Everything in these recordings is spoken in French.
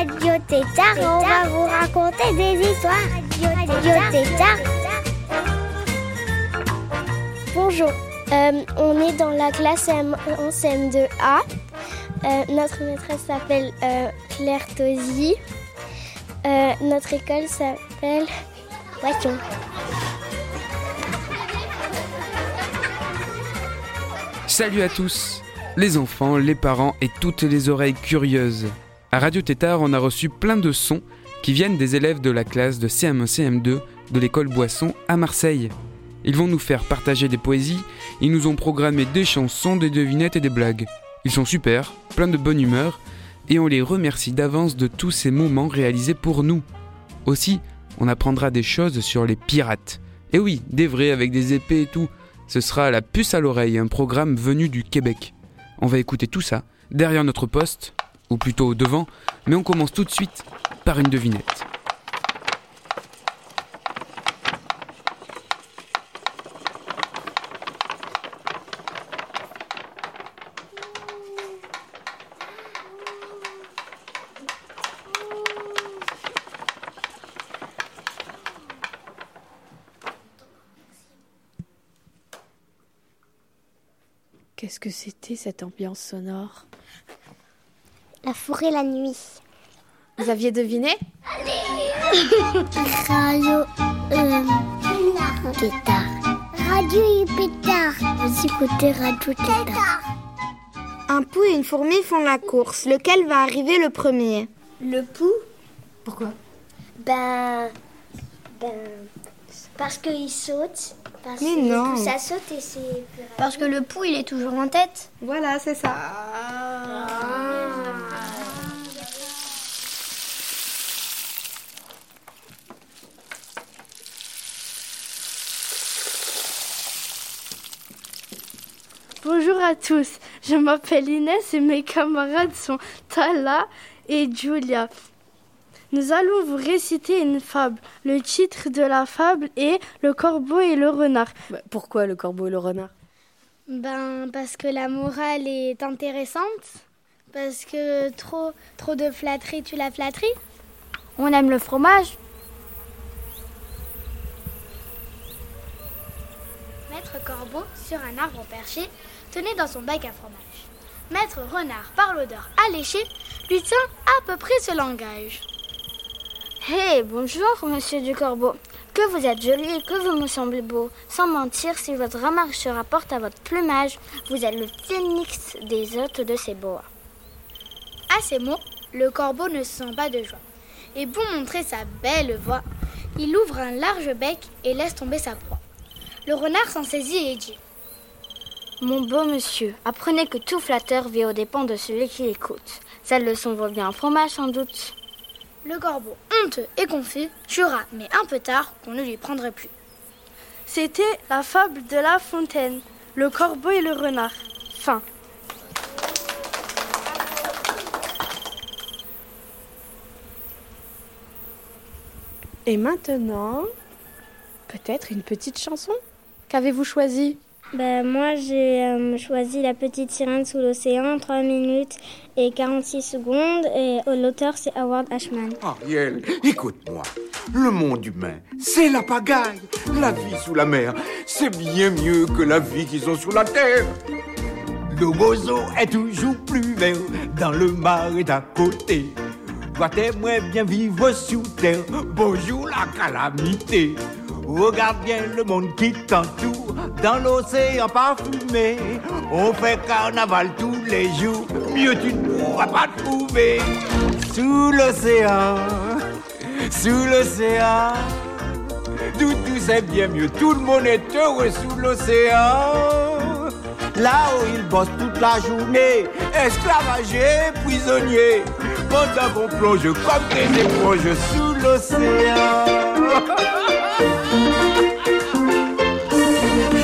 Radio Tétard on va vous raconter des histoires. Radio Tétard. Bonjour, euh, on est dans la classe M- en CM2A. Euh, notre maîtresse s'appelle euh, Claire Tosi. Euh, notre école s'appelle Poisson. Salut à tous, les enfants, les parents et toutes les oreilles curieuses. À Radio Tétard, on a reçu plein de sons qui viennent des élèves de la classe de CM1 CM2 de l'école Boisson à Marseille. Ils vont nous faire partager des poésies, ils nous ont programmé des chansons, des devinettes et des blagues. Ils sont super, plein de bonne humeur, et on les remercie d'avance de tous ces moments réalisés pour nous. Aussi, on apprendra des choses sur les pirates. Et oui, des vrais avec des épées et tout. Ce sera La puce à l'oreille, un programme venu du Québec. On va écouter tout ça derrière notre poste, ou plutôt devant, mais on commence tout de suite par une devinette. Qu'est-ce que c'était cette ambiance sonore? La forêt la nuit. Vous aviez deviné Radio euh, Tétard. Radio Pétard. Vous écoutez Radio Tétard. Un pou et une fourmi font la course. Lequel va arriver le premier? Le pou Pourquoi? Ben. Ben. Parce qu'il saute. Parce Mais que non. Ça saute et c'est. Parce que le pou, il est toujours en tête. Voilà, c'est ça. Bonjour à tous, je m'appelle Inès et mes camarades sont Tala et Julia. Nous allons vous réciter une fable. Le titre de la fable est Le corbeau et le renard. Bah, Pourquoi le corbeau et le renard? Ben, parce que la morale est intéressante. Parce que trop, trop de flatterie, tu la flatterie. On aime le fromage. Maître Corbeau, sur un arbre perché, tenait dans son bec un fromage. Maître Renard, par l'odeur alléchée, lui tient à peu près ce langage. Hé, bonjour, monsieur du Corbeau. Que vous êtes joli et que vous me semblez beau. Sans mentir, si votre remarque se rapporte à votre plumage, vous êtes le phénix des hôtes de ces bois. À ces mots, le corbeau ne se sent pas de joie. Et pour montrer sa belle voix, il ouvre un large bec et laisse tomber sa proie. Le renard s'en saisit et dit Mon beau monsieur, apprenez que tout flatteur vit aux dépens de celui qui l'écoute. Cette leçon vaut bien un fromage sans doute. Le corbeau, honteux et confus, jura, mais un peu tard, qu'on ne lui prendrait plus. C'était la fable de La Fontaine, Le corbeau et le renard. Fin. Et maintenant, peut-être une petite chanson Qu'avez-vous choisi Ben, moi, j'ai euh, choisi La petite sirène sous l'océan, 3 minutes et 46 secondes. Et euh, l'auteur, c'est Howard Ashman. Ariel, écoute-moi. Le monde humain, c'est la pagaille. La vie sous la mer, c'est bien mieux que la vie qu'ils ont sur la terre. Le roseau est toujours plus vert dans le marais d'à côté. Toi, t'aimerais bien vivre sous terre? Bonjour la calamité. Regarde bien le monde qui t'entoure dans l'océan parfumé. On fait carnaval tous les jours. Mieux tu ne pourras pas trouver. Sous l'océan, sous l'océan. Tout, tout c'est bien mieux. Tout le monde est heureux sous l'océan. Là où ils bossent toute la journée, esclavagés, prisonniers. pendant qu'on plonge comme des éponges sous l'océan.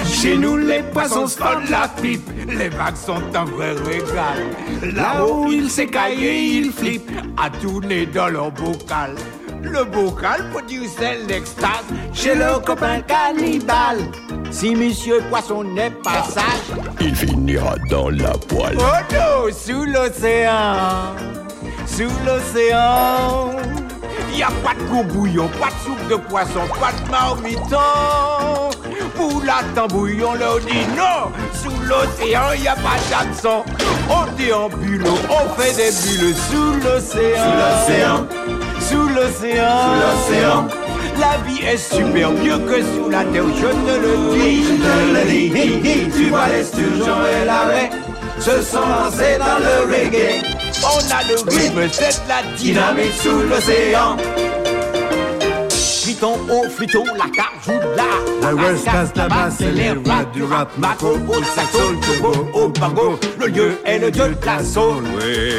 Chez nous, les poissons se font la pipe, les vagues sont un vrai régal. Là-haut, ils s'écaillent et ils flippent, à tourner dans leur bocal. Le bocal produit l'extase chez le copain cannibale. Si monsieur poisson n'est pas sage, il finira dans la poêle. Oh non, sous l'océan, sous l'océan. Y a pas de gros bouillon, pas de soupe de poisson, pas de marmiton. Pour la bouillon, leur dit non. Sous l'océan, y a pas d'hameçon. On déambule, on fait des bulles sous l'océan. Sous l'océan. Sous l'océan. Sous l'océan. La vie est super mieux que sous la terre, je te le dis. Je te le dis. Tu vois les sturgeons et l'arrêt se sont lancés dans le reggae. On a le rythme, c'est la dynamique sous l'océan. Friton, oh friton, la cajou là. La West Coast, la basse, c'est les rats du rap. Macro, au saxo, turbo, au bango. Le lieu est le dieu de la soul.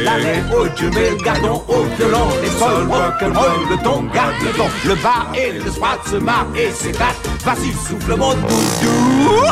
L'arrêt au jumel, le gardon au violon. Les sols, rock'n'roll, le ton, garde le ton. Le bas et le spot se marrent et s'éclatent. Vas-y, souffle mon doudou.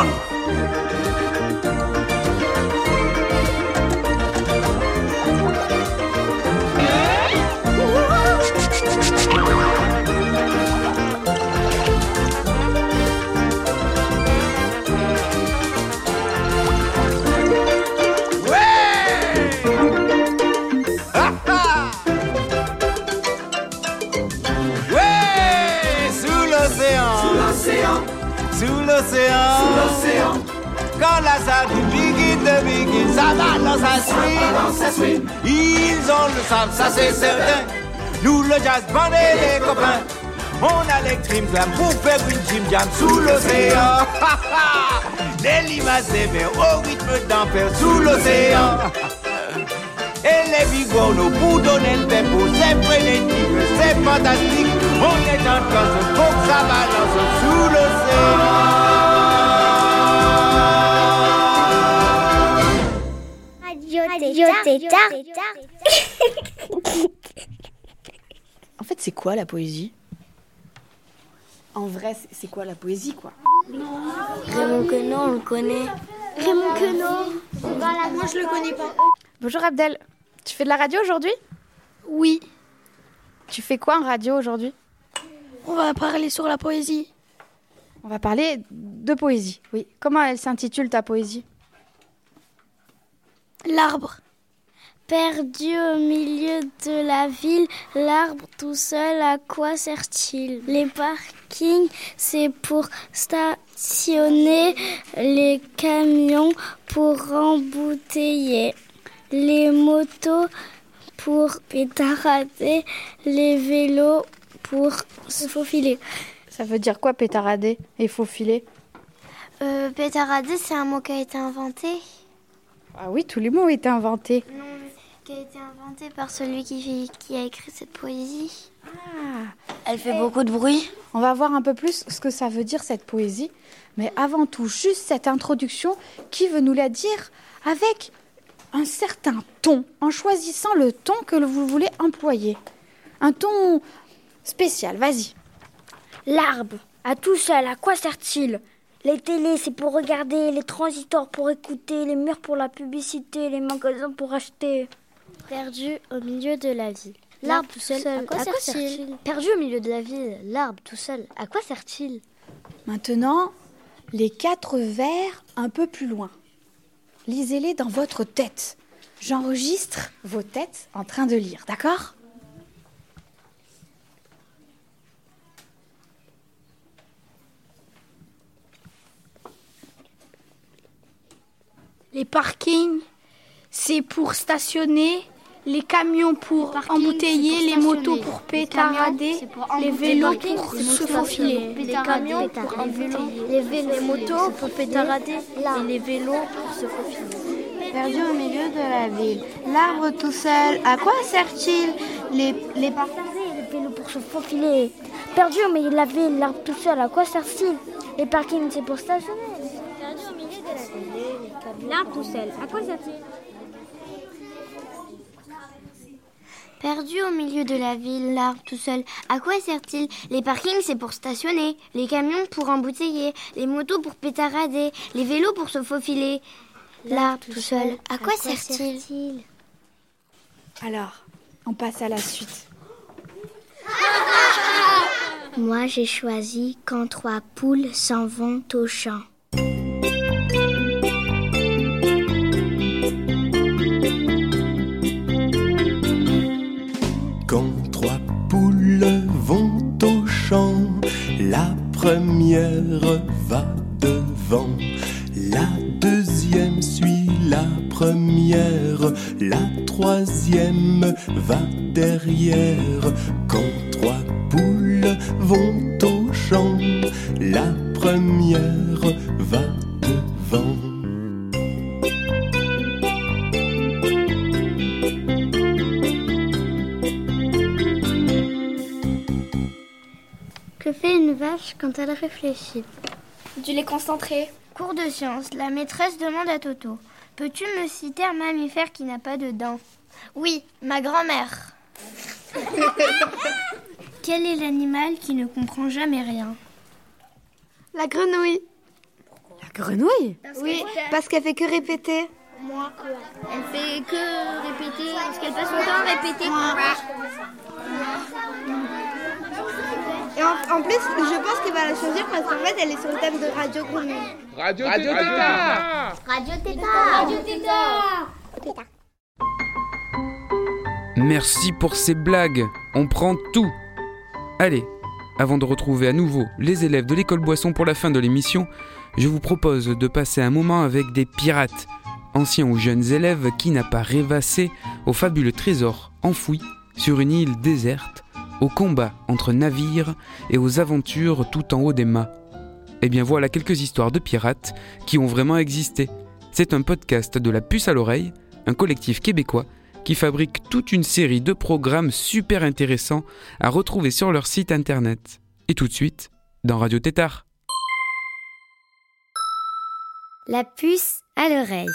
Quand la sardine begin de begin, ça va dans sa suite. Ils ont le sable, ça c'est certain. Nous le jazz band et les copains, on a les trim pour faire une gym jam sous l'océan. les limaces verts au rythme d'enfer sous l'océan. Et les bigorneaux pour donner le tempo, c'est frénétique, c'est fantastique. On est dans le que ça balance sous l'océan. En fait, c'est quoi la poésie? En vrai, c'est- quoi la poésie, quoi? Raymond Queneau, on le connaît. Raymond Queneau. Voilà, moi je le connais pas. Bonjour Abdel, tu fais de la radio aujourd'hui? Oui, Tu fais quoi en radio aujourd'hui? On va parler sur la poésie. On va parler de poésie, oui. Comment elle s'intitule ta poésie? L'arbre. Perdu au milieu de la ville, l'arbre tout seul, à quoi sert-il? Les parkings, c'est pour stationner les camions pour embouteiller, les motos pour pétarader, les vélos pour se faufiler. Ça veut dire quoi pétarader et faufiler? Euh, pétarader, c'est un mot qui a été inventé Ah oui, tous les mots ont été inventés. Non, qui a été inventé par celui qui, qui a écrit cette poésie. Elle fait beaucoup de bruit. On va voir un peu plus ce que ça veut dire cette poésie. Mais avant tout, juste cette introduction, qui veut nous la dire avec un certain ton, en choisissant le ton que vous voulez employer. Un ton spécial, vas-y. L'arbre, à tout seul, à quoi sert-il? Les télés, c'est pour regarder, les transistors pour écouter, les murs pour la publicité, les magasins pour acheter. Perdu au milieu de la ville. L'arbre tout seul, à quoi sert-il Perdu au milieu de la ville, l'arbre tout seul, à quoi sert-il Maintenant, les quatre vers un peu plus loin. Lisez-les dans votre tête. J'enregistre vos têtes en train de lire, d'accord Les parkings, c'est pour stationner. Les camions pour embouteiller, les motos pour pétarader, les vélos pour se faufiler. Les camions pour embouteiller, les, vélos, les motos pour pétarader et les vélos pour se faufiler. Perdu au milieu de la ville. L'arbre tout seul, à quoi sert-il Les, les les vélos pour se faufiler. Perdu au milieu de la ville, l'arbre tout seul, à quoi sert-il Les parkings, c'est pour stationner. Perdu au milieu de la ville, l'arbre tout seul, à quoi sert-il perdu au milieu de la ville, l'arbre tout seul. À quoi sert-il Les parkings, c'est pour stationner, les camions pour embouteiller, les motos pour pétarader, les vélos pour se faufiler. L'arbre tout seul, à quoi sert-il Alors, on passe à la suite. Moi, j'ai choisi quand trois poules s'en vont au champ. Première va devant, la deuxième suit la première, la troisième va derrière. Quand trois poules vont au champ, la première va vache quand elle réfléchit Du lait concentré. Cours de science, la maîtresse demande à Toto. Peux-tu me citer un mammifère qui n'a pas de dents? Oui, ma grand-mère. Quel est l'animal qui ne comprend jamais rien? La grenouille. La grenouille? Oui, parce qu'elle fait que répéter. Moi. Elle fait que répéter, parce qu'elle passe son temps à répéter. Et en, en plus, je pense qu'elle va la choisir parce qu'en fait, elle est sur le thème de Radio Grenouille. Radio, Radio Tétard. Radio Tétard Radio Tétard Merci pour ces blagues, on prend tout. Allez, avant de retrouver à nouveau les élèves de l'école Boisson pour la fin de l'émission, je vous propose de passer un moment avec des pirates, anciens ou jeunes élèves qui n'a pas rêvassé au fabuleux trésor enfoui sur une île déserte, au combat entre navires et aux aventures tout en haut des mâts. Eh bien voilà quelques histoires de pirates qui ont vraiment existé. C'est un podcast de la puce à l'oreille, un collectif québécois qui fabrique toute une série de programmes super intéressants à retrouver sur leur site internet. Et tout de suite, dans Radio Tétard. La puce à l'oreille.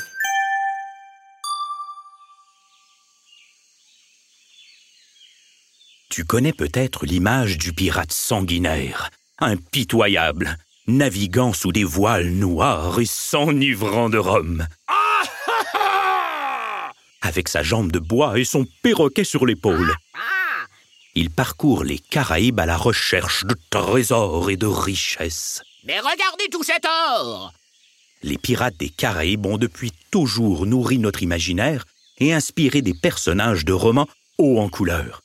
Tu connais peut-être l'image du pirate sanguinaire, impitoyable, naviguant sous des voiles noirs et s'enivrant de rhum. Avec sa jambe de bois et son perroquet sur l'épaule. Il parcourt les Caraïbes à la recherche de trésors et de richesses. Mais regardez tout cet or Les pirates des Caraïbes ont depuis toujours nourri notre imaginaire et inspiré des personnages de romans hauts en couleur.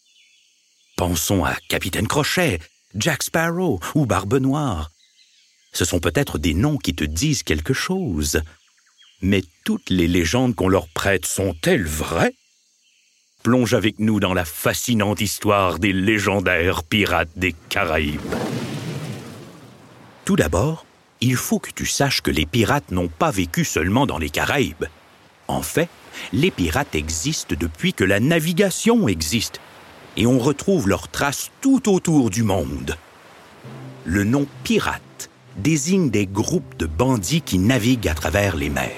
Pensons à Capitaine Crochet, Jack Sparrow ou Barbe Noire. Ce sont peut-être des noms qui te disent quelque chose. Mais toutes les légendes qu'on leur prête sont-elles vraies? Plonge avec nous dans la fascinante histoire des légendaires pirates des Caraïbes. Tout d'abord, il faut que tu saches que les pirates n'ont pas vécu seulement dans les Caraïbes. En fait, les pirates existent depuis que la navigation existe, et on retrouve leurs traces tout autour du monde. Le nom pirate désigne des groupes de bandits qui naviguent à travers les mers.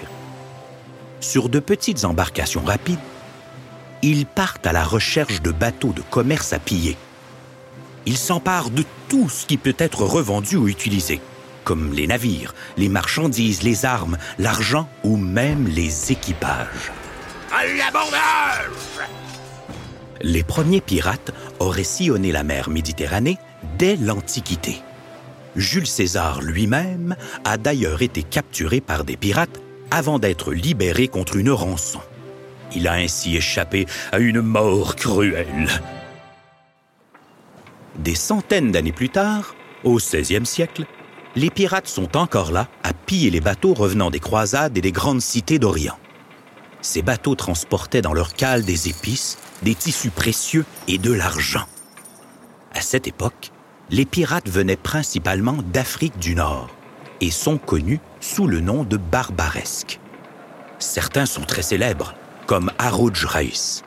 Sur de petites embarcations rapides, ils partent à la recherche de bateaux de commerce à piller. Ils s'emparent de tout ce qui peut être revendu ou utilisé, comme les navires, les marchandises, les armes, l'argent ou même les équipages. À l'abordage Les premiers pirates auraient sillonné la mer Méditerranée dès l'Antiquité. Jules César lui-même a d'ailleurs été capturé par des pirates avant d'être libéré contre une rançon. Il a ainsi échappé à une mort cruelle. Des centaines d'années plus tard, au XVIe siècle, les pirates sont encore là à piller les bateaux revenant des croisades et des grandes cités d'Orient. Ces bateaux transportaient dans leur cale des épices, des tissus précieux et de l'argent. À cette époque, les pirates venaient principalement d'Afrique du Nord et sont connus sous le nom de barbaresques. Certains sont très célèbres, comme Harouj Reis,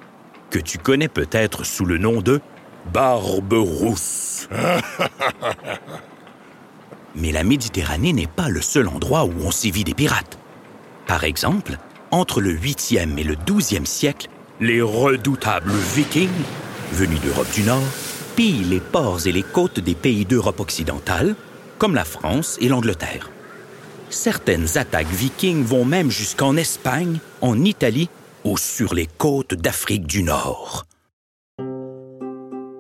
que tu connais peut-être sous le nom de Barbe Rousse. Mais la Méditerranée n'est pas le seul endroit où on sévit des pirates. Par exemple, entre le 8e et le 12e siècle, les redoutables Vikings venus d'Europe du Nord, pillent les ports et les côtes des pays d'Europe occidentale, comme la France et l'Angleterre. Certaines attaques vikings vont même jusqu'en Espagne, en Italie ou sur les côtes d'Afrique du Nord.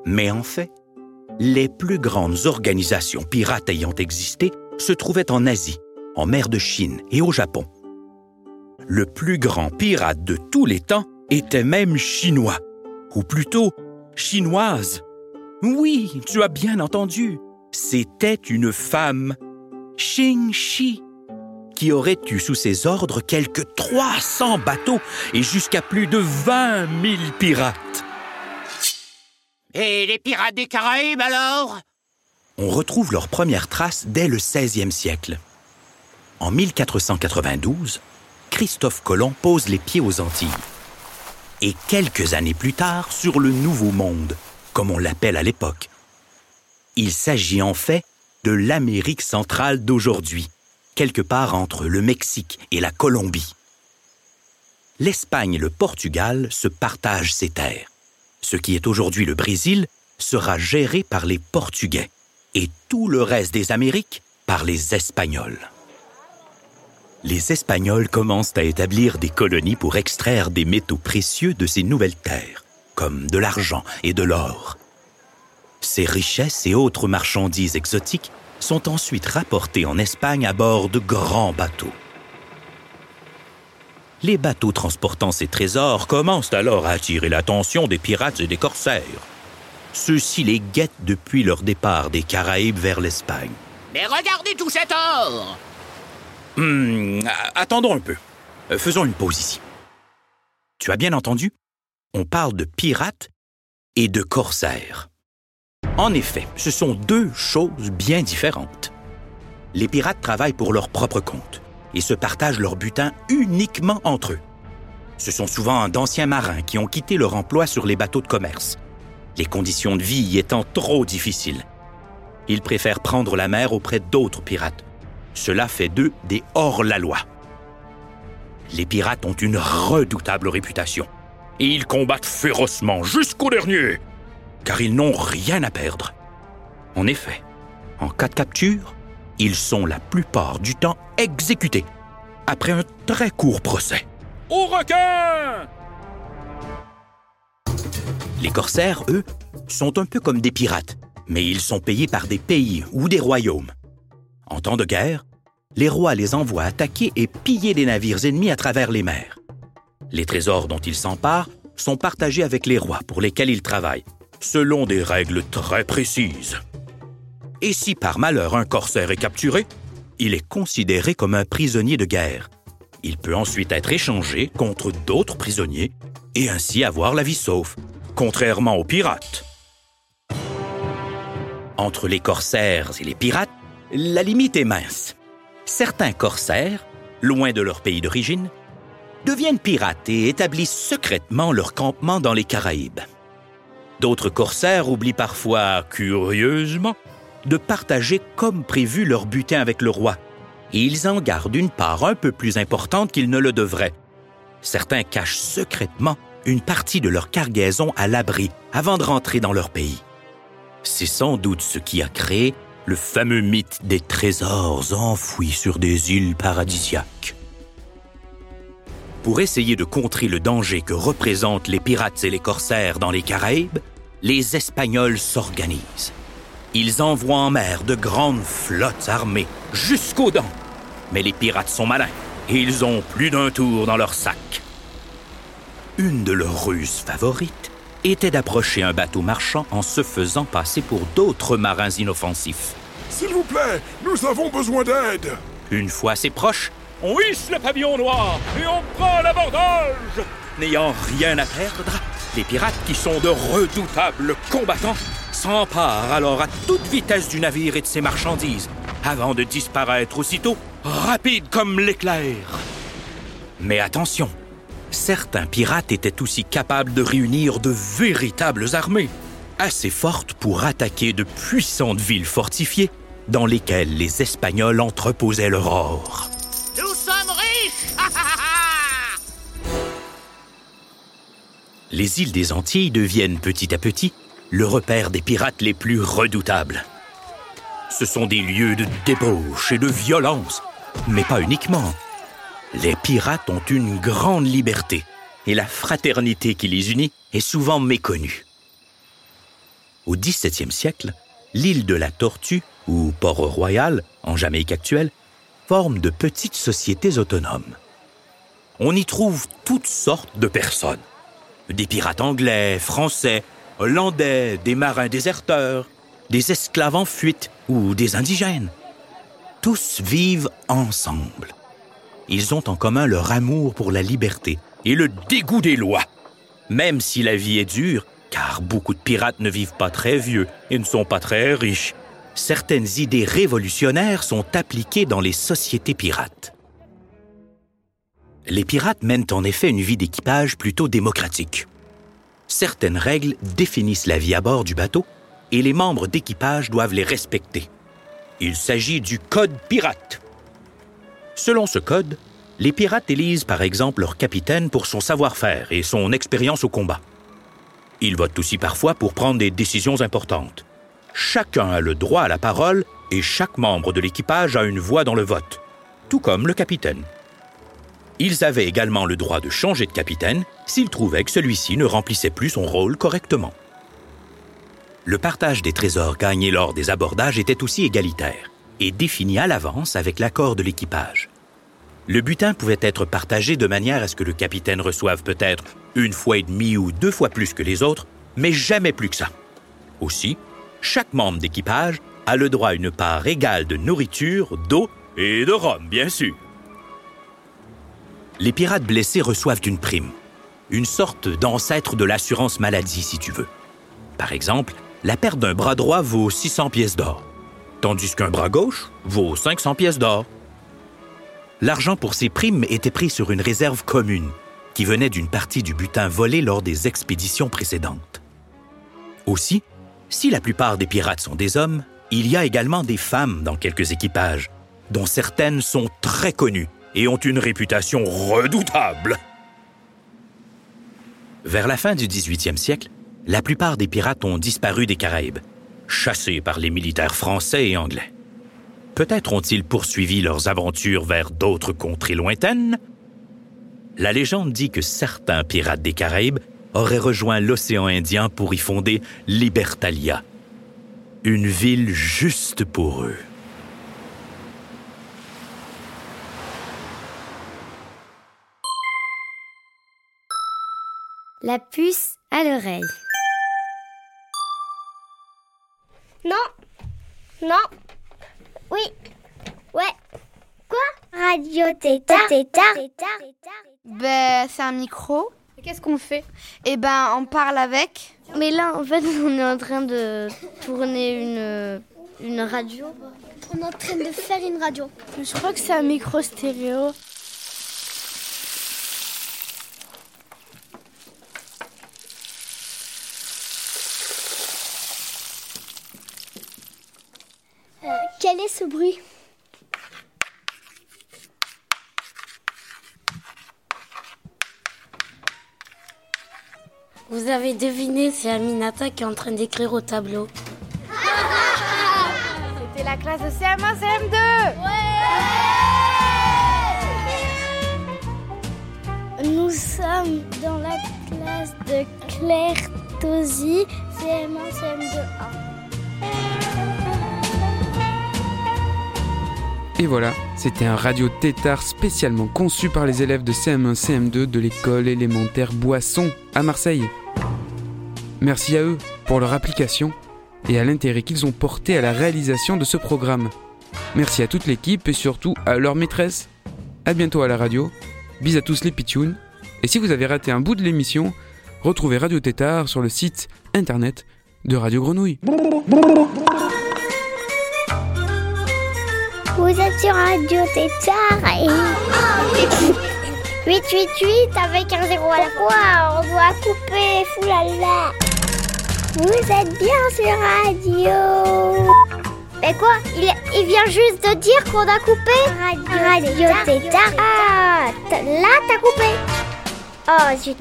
Mais en fait, les plus grandes organisations pirates ayant existé se trouvaient en Asie, en mer de Chine et au Japon. Le plus grand pirate de tous les temps était même chinois, ou plutôt chinoise. Oui, tu as bien entendu, c'était une femme, Xing Shi, qui aurait eu sous ses ordres quelques 300 bateaux et jusqu'à plus de 20 000 pirates. Et les pirates des Caraïbes alors? On retrouve leurs premières traces dès le 16e siècle. En 1492, Christophe Colomb pose les pieds aux Antilles. Et quelques années plus tard, sur le Nouveau Monde, comme on l'appelle à l'époque. Il s'agit en fait de l'Amérique centrale d'aujourd'hui, quelque part entre le Mexique et la Colombie. L'Espagne et le Portugal se partagent ces terres. Ce qui est aujourd'hui le Brésil sera géré par les Portugais et tout le reste des Amériques par les Espagnols. Les Espagnols commencent à établir des colonies pour extraire des métaux précieux de ces nouvelles terres, comme de l'argent et de l'or. Ces richesses et autres marchandises exotiques sont ensuite rapportées en Espagne à bord de grands bateaux. Les bateaux transportant ces trésors commencent alors à attirer l'attention des pirates et des corsaires. Ceux-ci les guettent depuis leur départ des Caraïbes vers l'Espagne. Mais regardez tout cet or Hum, attendons un peu. Euh, faisons une pause ici. Tu as bien entendu? On parle de pirates et de corsaires. En effet, ce sont deux choses bien différentes. Les pirates travaillent pour leur propre compte et se partagent leur butin uniquement entre eux. Ce sont souvent d'anciens marins qui ont quitté leur emploi sur les bateaux de commerce, les conditions de vie y étant trop difficiles. Ils préfèrent prendre la mer auprès d'autres pirates. Cela fait d'eux des hors-la-loi. Les pirates ont une redoutable réputation et ils combattent férocement jusqu'au dernier, car ils n'ont rien à perdre. En effet, en cas de capture, ils sont la plupart du temps exécutés après un très court procès. Au requin Les corsaires, eux, sont un peu comme des pirates, mais ils sont payés par des pays ou des royaumes. En temps de guerre, les rois les envoient attaquer et piller les navires ennemis à travers les mers. Les trésors dont ils s'emparent sont partagés avec les rois pour lesquels ils travaillent, selon des règles très précises. Et si par malheur un corsaire est capturé, il est considéré comme un prisonnier de guerre. Il peut ensuite être échangé contre d'autres prisonniers et ainsi avoir la vie sauve, contrairement aux pirates. Entre les corsaires et les pirates, la limite est mince. Certains corsaires, loin de leur pays d'origine, deviennent pirates et établissent secrètement leur campement dans les Caraïbes. D'autres corsaires oublient parfois, curieusement, de partager comme prévu leur butin avec le roi, et ils en gardent une part un peu plus importante qu'ils ne le devraient. Certains cachent secrètement une partie de leur cargaison à l'abri avant de rentrer dans leur pays. C'est sans doute ce qui a créé le fameux mythe des trésors enfouis sur des îles paradisiaques. Pour essayer de contrer le danger que représentent les pirates et les corsaires dans les Caraïbes, les Espagnols s'organisent. Ils envoient en mer de grandes flottes armées jusqu'aux dents. Mais les pirates sont malins et ils ont plus d'un tour dans leur sac. Une de leurs ruses favorites était d'approcher un bateau marchand en se faisant passer pour d'autres marins inoffensifs. S'il vous plaît, nous avons besoin d'aide. Une fois assez proche, on hisse le pavillon noir et on prend l'abordage. N'ayant rien à perdre, les pirates, qui sont de redoutables combattants, s'emparent alors à toute vitesse du navire et de ses marchandises, avant de disparaître aussitôt, rapide comme l'éclair. Mais attention, certains pirates étaient aussi capables de réunir de véritables armées, assez fortes pour attaquer de puissantes villes fortifiées dans lesquelles les Espagnols entreposaient leur or. Nous sommes riches les îles des Antilles deviennent petit à petit le repère des pirates les plus redoutables. Ce sont des lieux de débauche et de violence, mais pas uniquement. Les pirates ont une grande liberté et la fraternité qui les unit est souvent méconnue. Au XVIIe siècle, l'île de la Tortue, ou Port-Royal, en Jamaïque actuelle, forme de petites sociétés autonomes. On y trouve toutes sortes de personnes. Des pirates anglais, français, hollandais, des marins déserteurs, des esclaves en fuite ou des indigènes. Tous vivent ensemble. Ils ont en commun leur amour pour la liberté et le dégoût des lois. Même si la vie est dure, car beaucoup de pirates ne vivent pas très vieux et ne sont pas très riches, certaines idées révolutionnaires sont appliquées dans les sociétés pirates. Les pirates mènent en effet une vie d'équipage plutôt démocratique. Certaines règles définissent la vie à bord du bateau et les membres d'équipage doivent les respecter. Il s'agit du Code pirate. Selon ce code, les pirates élisent par exemple leur capitaine pour son savoir-faire et son expérience au combat. Ils votent aussi parfois pour prendre des décisions importantes. Chacun a le droit à la parole et chaque membre de l'équipage a une voix dans le vote, tout comme le capitaine. Ils avaient également le droit de changer de capitaine s'ils trouvaient que celui-ci ne remplissait plus son rôle correctement. Le partage des trésors gagnés lors des abordages était aussi égalitaire et défini à l'avance avec l'accord de l'équipage. Le butin pouvait être partagé de manière à ce que le capitaine reçoive peut-être une fois et demie ou deux fois plus que les autres, mais jamais plus que ça. Aussi, chaque membre d'équipage a le droit à une part égale de nourriture, d'eau et de rhum, bien sûr. Les pirates blessés reçoivent une prime, une sorte d'ancêtre de l'assurance maladie, si tu veux. Par exemple, la perte d'un bras droit vaut 600 pièces d'or, tandis qu'un bras gauche vaut 500 pièces d'or. L'argent pour ces primes était pris sur une réserve commune, qui venait d'une partie du butin volé lors des expéditions précédentes. Aussi, si la plupart des pirates sont des hommes, il y a également des femmes dans quelques équipages, dont certaines sont très connues et ont une réputation redoutable. Vers la fin du 18e siècle, la plupart des pirates ont disparu des Caraïbes, chassés par les militaires français et anglais. Peut-être ont-ils poursuivi leurs aventures vers d'autres contrées lointaines La légende dit que certains pirates des Caraïbes auraient rejoint l'océan Indien pour y fonder Libertalia, une ville juste pour eux. La puce à l'oreille. Non. Non. Oui. Ouais. Quoi? Radio Tétard. Tétard. Ben, c'est un micro. Qu'est-ce qu'on fait? Eh ben, on parle avec. Mais là, en fait, on est en train de tourner une, une radio. On est en train de faire une radio. Je crois que c'est un micro stéréo. Euh, quel est ce bruit Vous avez deviné, c'est Aminata qui est en train d'écrire au tableau. C'était la classe de CM1, CM2 Nous sommes dans la classe de Claire Tosi, CM1, CM2A. Et voilà, c'était un radio tétard spécialement conçu par les élèves de CM1 CM2 de l'école élémentaire Boisson à Marseille. Merci à eux pour leur application et à l'intérêt qu'ils ont porté à la réalisation de ce programme. Merci à toute l'équipe et surtout à leur maîtresse. À bientôt à la radio. Bis à tous les pitchouns. Et si vous avez raté un bout de l'émission, retrouvez Radio Tétard sur le site internet de Radio Grenouille. Vous êtes sur Radio Tétard et... 888 avec un zéro à la fois, on doit couper, foulala. Vous êtes bien sur radio. Mais quoi il, il vient juste de dire qu'on a coupé Radio, radio Tétard. Ah, là t'as coupé. Oh, zut.